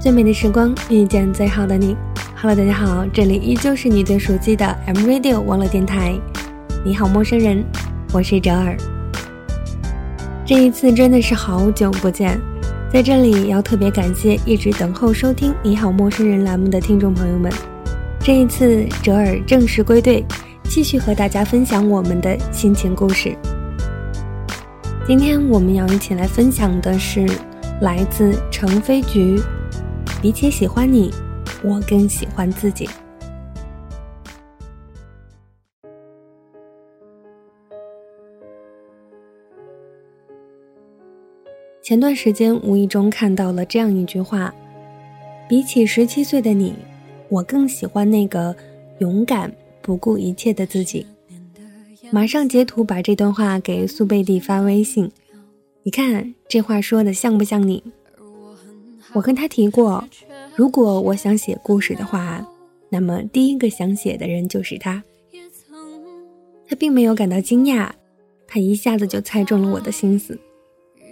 最美的时光，遇见最好的你。Hello，大家好，这里依旧是你最熟悉的 M Radio 网络电台。你好，陌生人，我是哲尔。这一次真的是好久不见，在这里要特别感谢一直等候收听《你好，陌生人》栏目的听众朋友们。这一次，哲尔正式归队，继续和大家分享我们的心情故事。今天我们要一起来分享的是来自程飞菊。比起喜欢你，我更喜欢自己。前段时间无意中看到了这样一句话：比起十七岁的你，我更喜欢那个勇敢、不顾一切的自己。马上截图把这段话给苏贝蒂发微信，你看这话说的像不像你？我跟他提过，如果我想写故事的话，那么第一个想写的人就是他。他并没有感到惊讶，他一下子就猜中了我的心思，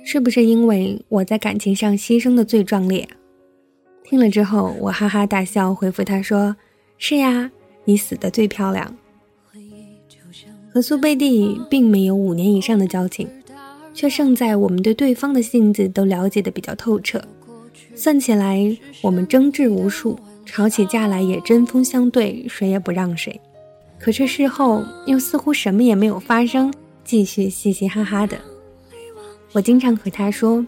是不是因为我在感情上牺牲的最壮烈？听了之后，我哈哈大笑，回复他说：“是呀，你死的最漂亮。”和苏贝蒂并没有五年以上的交情，却胜在我们对对方的性子都了解的比较透彻。算起来，我们争执无数，吵起架来也针锋相对，谁也不让谁。可是事后又似乎什么也没有发生，继续嘻嘻哈哈的。我经常和他说：“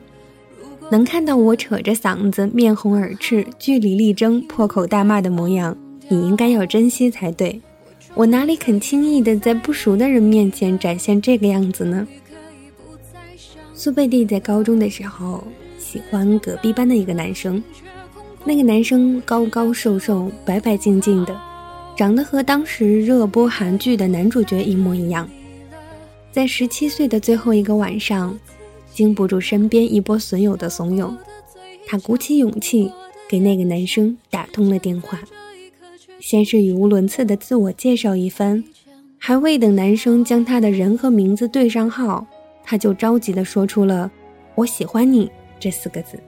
能看到我扯着嗓子、面红耳赤、据理力争、破口大骂的模样，你应该要珍惜才对。我哪里肯轻易的在不熟的人面前展现这个样子呢？”苏贝蒂在高中的时候。喜欢隔壁班的一个男生，那个男生高高瘦瘦、白白净净的，长得和当时热播韩剧的男主角一模一样。在十七岁的最后一个晚上，经不住身边一波损友的怂恿，他鼓起勇气给那个男生打通了电话。先是语无伦次的自我介绍一番，还未等男生将他的人和名字对上号，他就着急的说出了“我喜欢你”。这四个字，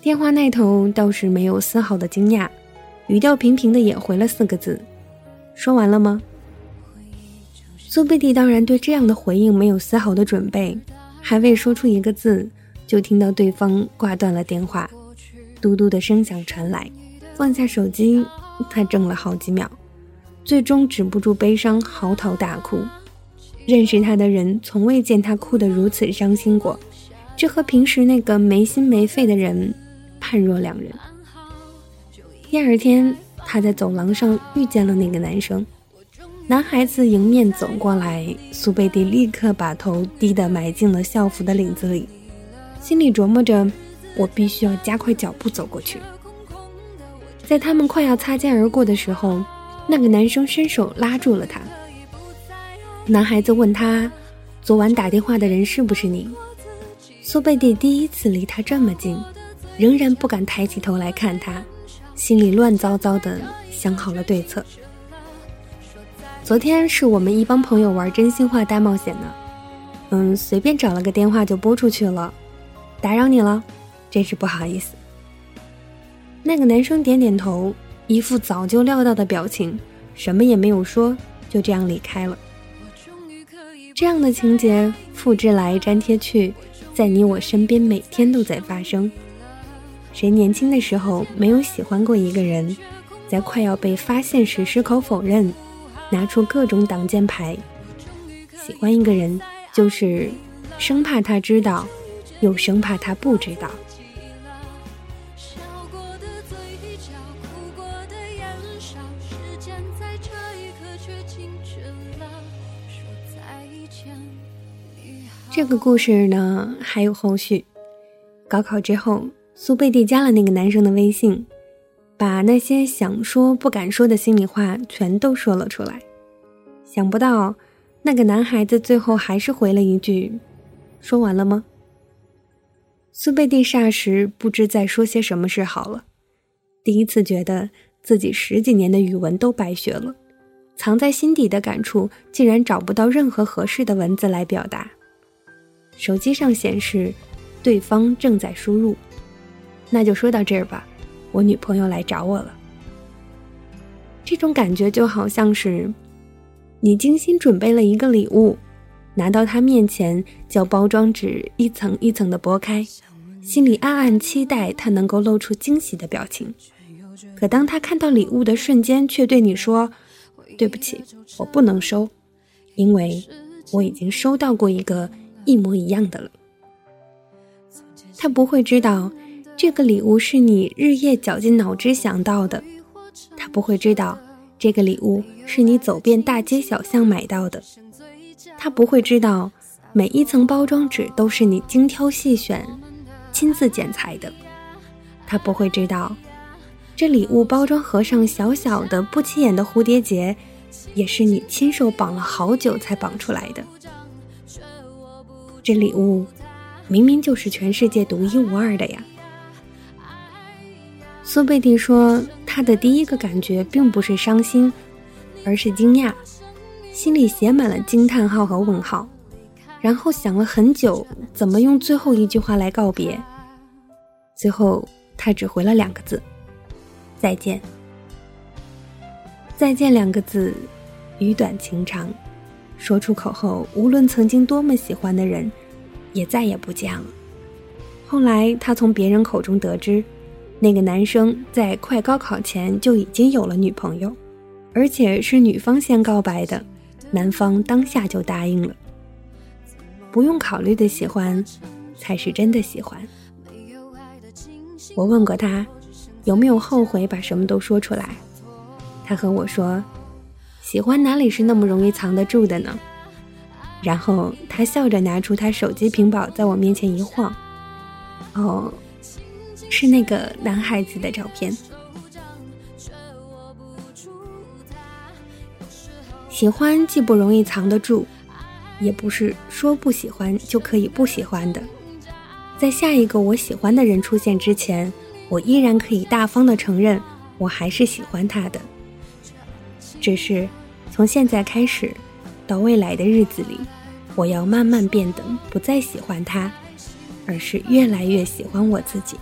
电话那头倒是没有丝毫的惊讶，语调平平的也回了四个字：“说完了吗？”苏贝蒂当然对这样的回应没有丝毫的准备，还未说出一个字，就听到对方挂断了电话，嘟嘟的声响传来，放下手机，他怔了好几秒，最终止不住悲伤，嚎啕大哭。认识他的人从未见他哭得如此伤心过，这和平时那个没心没肺的人判若两人。第二天，他在走廊上遇见了那个男生，男孩子迎面走过来，苏贝蒂立刻把头低地埋进了校服的领子里，心里琢磨着：我必须要加快脚步走过去。在他们快要擦肩而过的时候，那个男生伸手拉住了他。男孩子问他：“昨晚打电话的人是不是你？”苏贝蒂第一次离他这么近，仍然不敢抬起头来看他，心里乱糟糟的，想好了对策。昨天是我们一帮朋友玩真心话大冒险呢，嗯，随便找了个电话就拨出去了，打扰你了，真是不好意思。那个男生点点头，一副早就料到的表情，什么也没有说，就这样离开了。这样的情节复制来粘贴去，在你我身边每天都在发生。谁年轻的时候没有喜欢过一个人，在快要被发现时矢口否认，拿出各种挡箭牌。喜欢一个人，就是生怕他知道，又生怕他不知道。这个故事呢还有后续。高考之后，苏贝蒂加了那个男生的微信，把那些想说不敢说的心里话全都说了出来。想不到，那个男孩子最后还是回了一句：“说完了吗？”苏贝蒂霎时不知再说些什么是好了。第一次觉得自己十几年的语文都白学了，藏在心底的感触竟然找不到任何合适的文字来表达。手机上显示，对方正在输入，那就说到这儿吧，我女朋友来找我了。这种感觉就好像是，你精心准备了一个礼物，拿到她面前，将包装纸一层一层的剥开，心里暗暗期待她能够露出惊喜的表情。可当她看到礼物的瞬间，却对你说：“对不起，我不能收，因为我已经收到过一个一模一样的了。”他不会知道，这个礼物是你日夜绞尽脑汁想到的。他不会知道，这个礼物是你走遍大街小巷买到的。他不会知道，每一层包装纸都是你精挑细选、亲自剪裁的。他不会知道，这礼物包装盒上小小的、不起眼的蝴蝶结，也是你亲手绑了好久才绑出来的。这礼物，明明就是全世界独一无二的呀。苏贝蒂说：“他的第一个感觉并不是伤心，而是惊讶，心里写满了惊叹号和问号。然后想了很久，怎么用最后一句话来告别。最后，他只回了两个字：再见。再见两个字，语短情长，说出口后，无论曾经多么喜欢的人，也再也不见了。后来，他从别人口中得知。”那个男生在快高考前就已经有了女朋友，而且是女方先告白的，男方当下就答应了。不用考虑的喜欢，才是真的喜欢。我问过他，有没有后悔把什么都说出来？他和我说，喜欢哪里是那么容易藏得住的呢？然后他笑着拿出他手机屏保，在我面前一晃，哦。是那个男孩子的照片。喜欢既不容易藏得住，也不是说不喜欢就可以不喜欢的。在下一个我喜欢的人出现之前，我依然可以大方的承认，我还是喜欢他的。只是从现在开始，到未来的日子里，我要慢慢变得不再喜欢他，而是越来越喜欢我自己。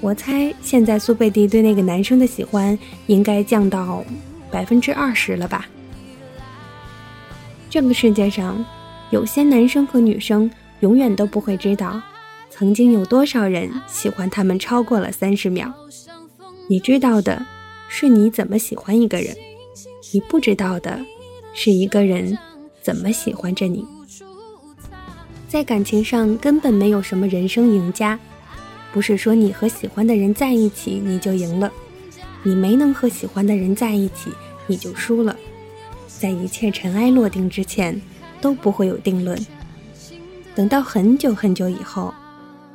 我猜现在苏贝蒂对那个男生的喜欢应该降到百分之二十了吧。这个世界上，有些男生和女生永远都不会知道，曾经有多少人喜欢他们超过了三十秒。你知道的，是你怎么喜欢一个人；你不知道的，是一个人怎么喜欢着你。在感情上，根本没有什么人生赢家。不是说你和喜欢的人在一起你就赢了，你没能和喜欢的人在一起你就输了。在一切尘埃落定之前，都不会有定论。等到很久很久以后，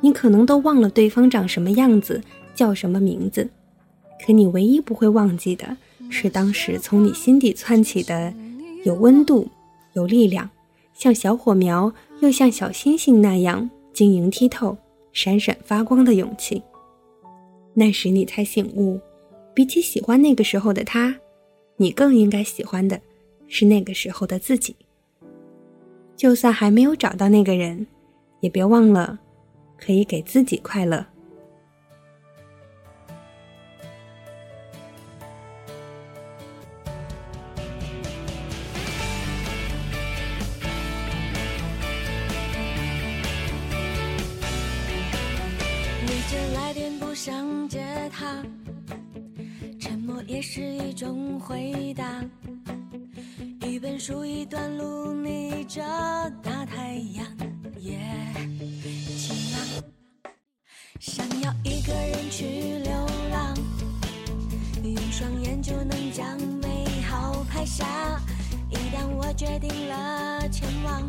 你可能都忘了对方长什么样子，叫什么名字，可你唯一不会忘记的是当时从你心底窜起的有温度、有力量，像小火苗又像小星星那样晶莹剔透。闪闪发光的勇气。那时你才醒悟，比起喜欢那个时候的他，你更应该喜欢的是那个时候的自己。就算还没有找到那个人，也别忘了，可以给自己快乐。你这来电不想接他，沉默也是一种回答。一本书，一段路，逆着大太阳，也晴朗。想要一个人去流浪，用双眼就能将美好拍下。一旦我决定了前往，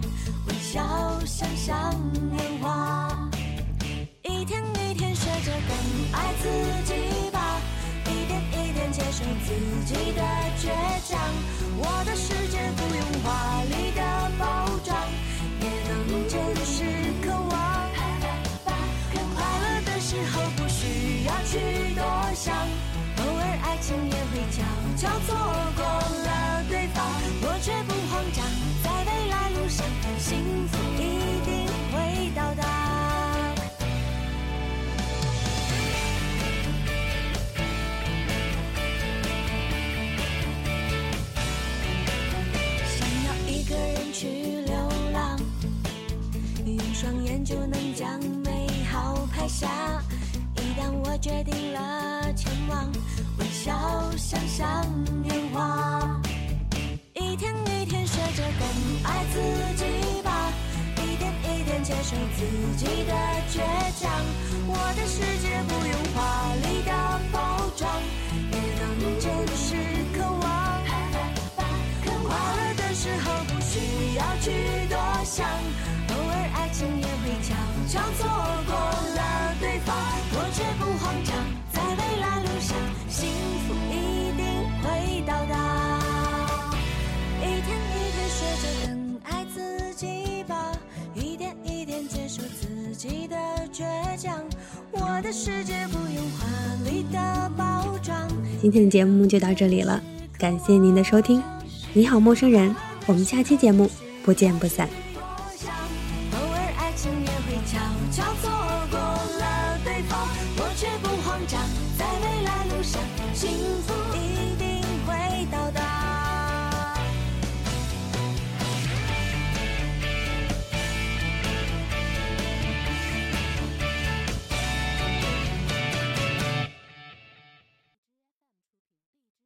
微笑想象年华。一天一天学着更爱自己吧，一点一点接受自己的倔强。我的世界不用华丽不要去多想，偶尔爱情也会悄悄错过了对方，我却不慌张，在未来路上，幸福。决定了前往，微笑想象年华。一天一天学着更爱自己吧，一点一点接受自己的倔强。我的世界不用华丽的包装，也能真实渴望。快乐的时候不需要去多想，偶尔爱情也会悄悄错过的世界不用华丽的包装。今天的节目就到这里了，感谢您的收听。你好，陌生人，我们下期节目不见不散。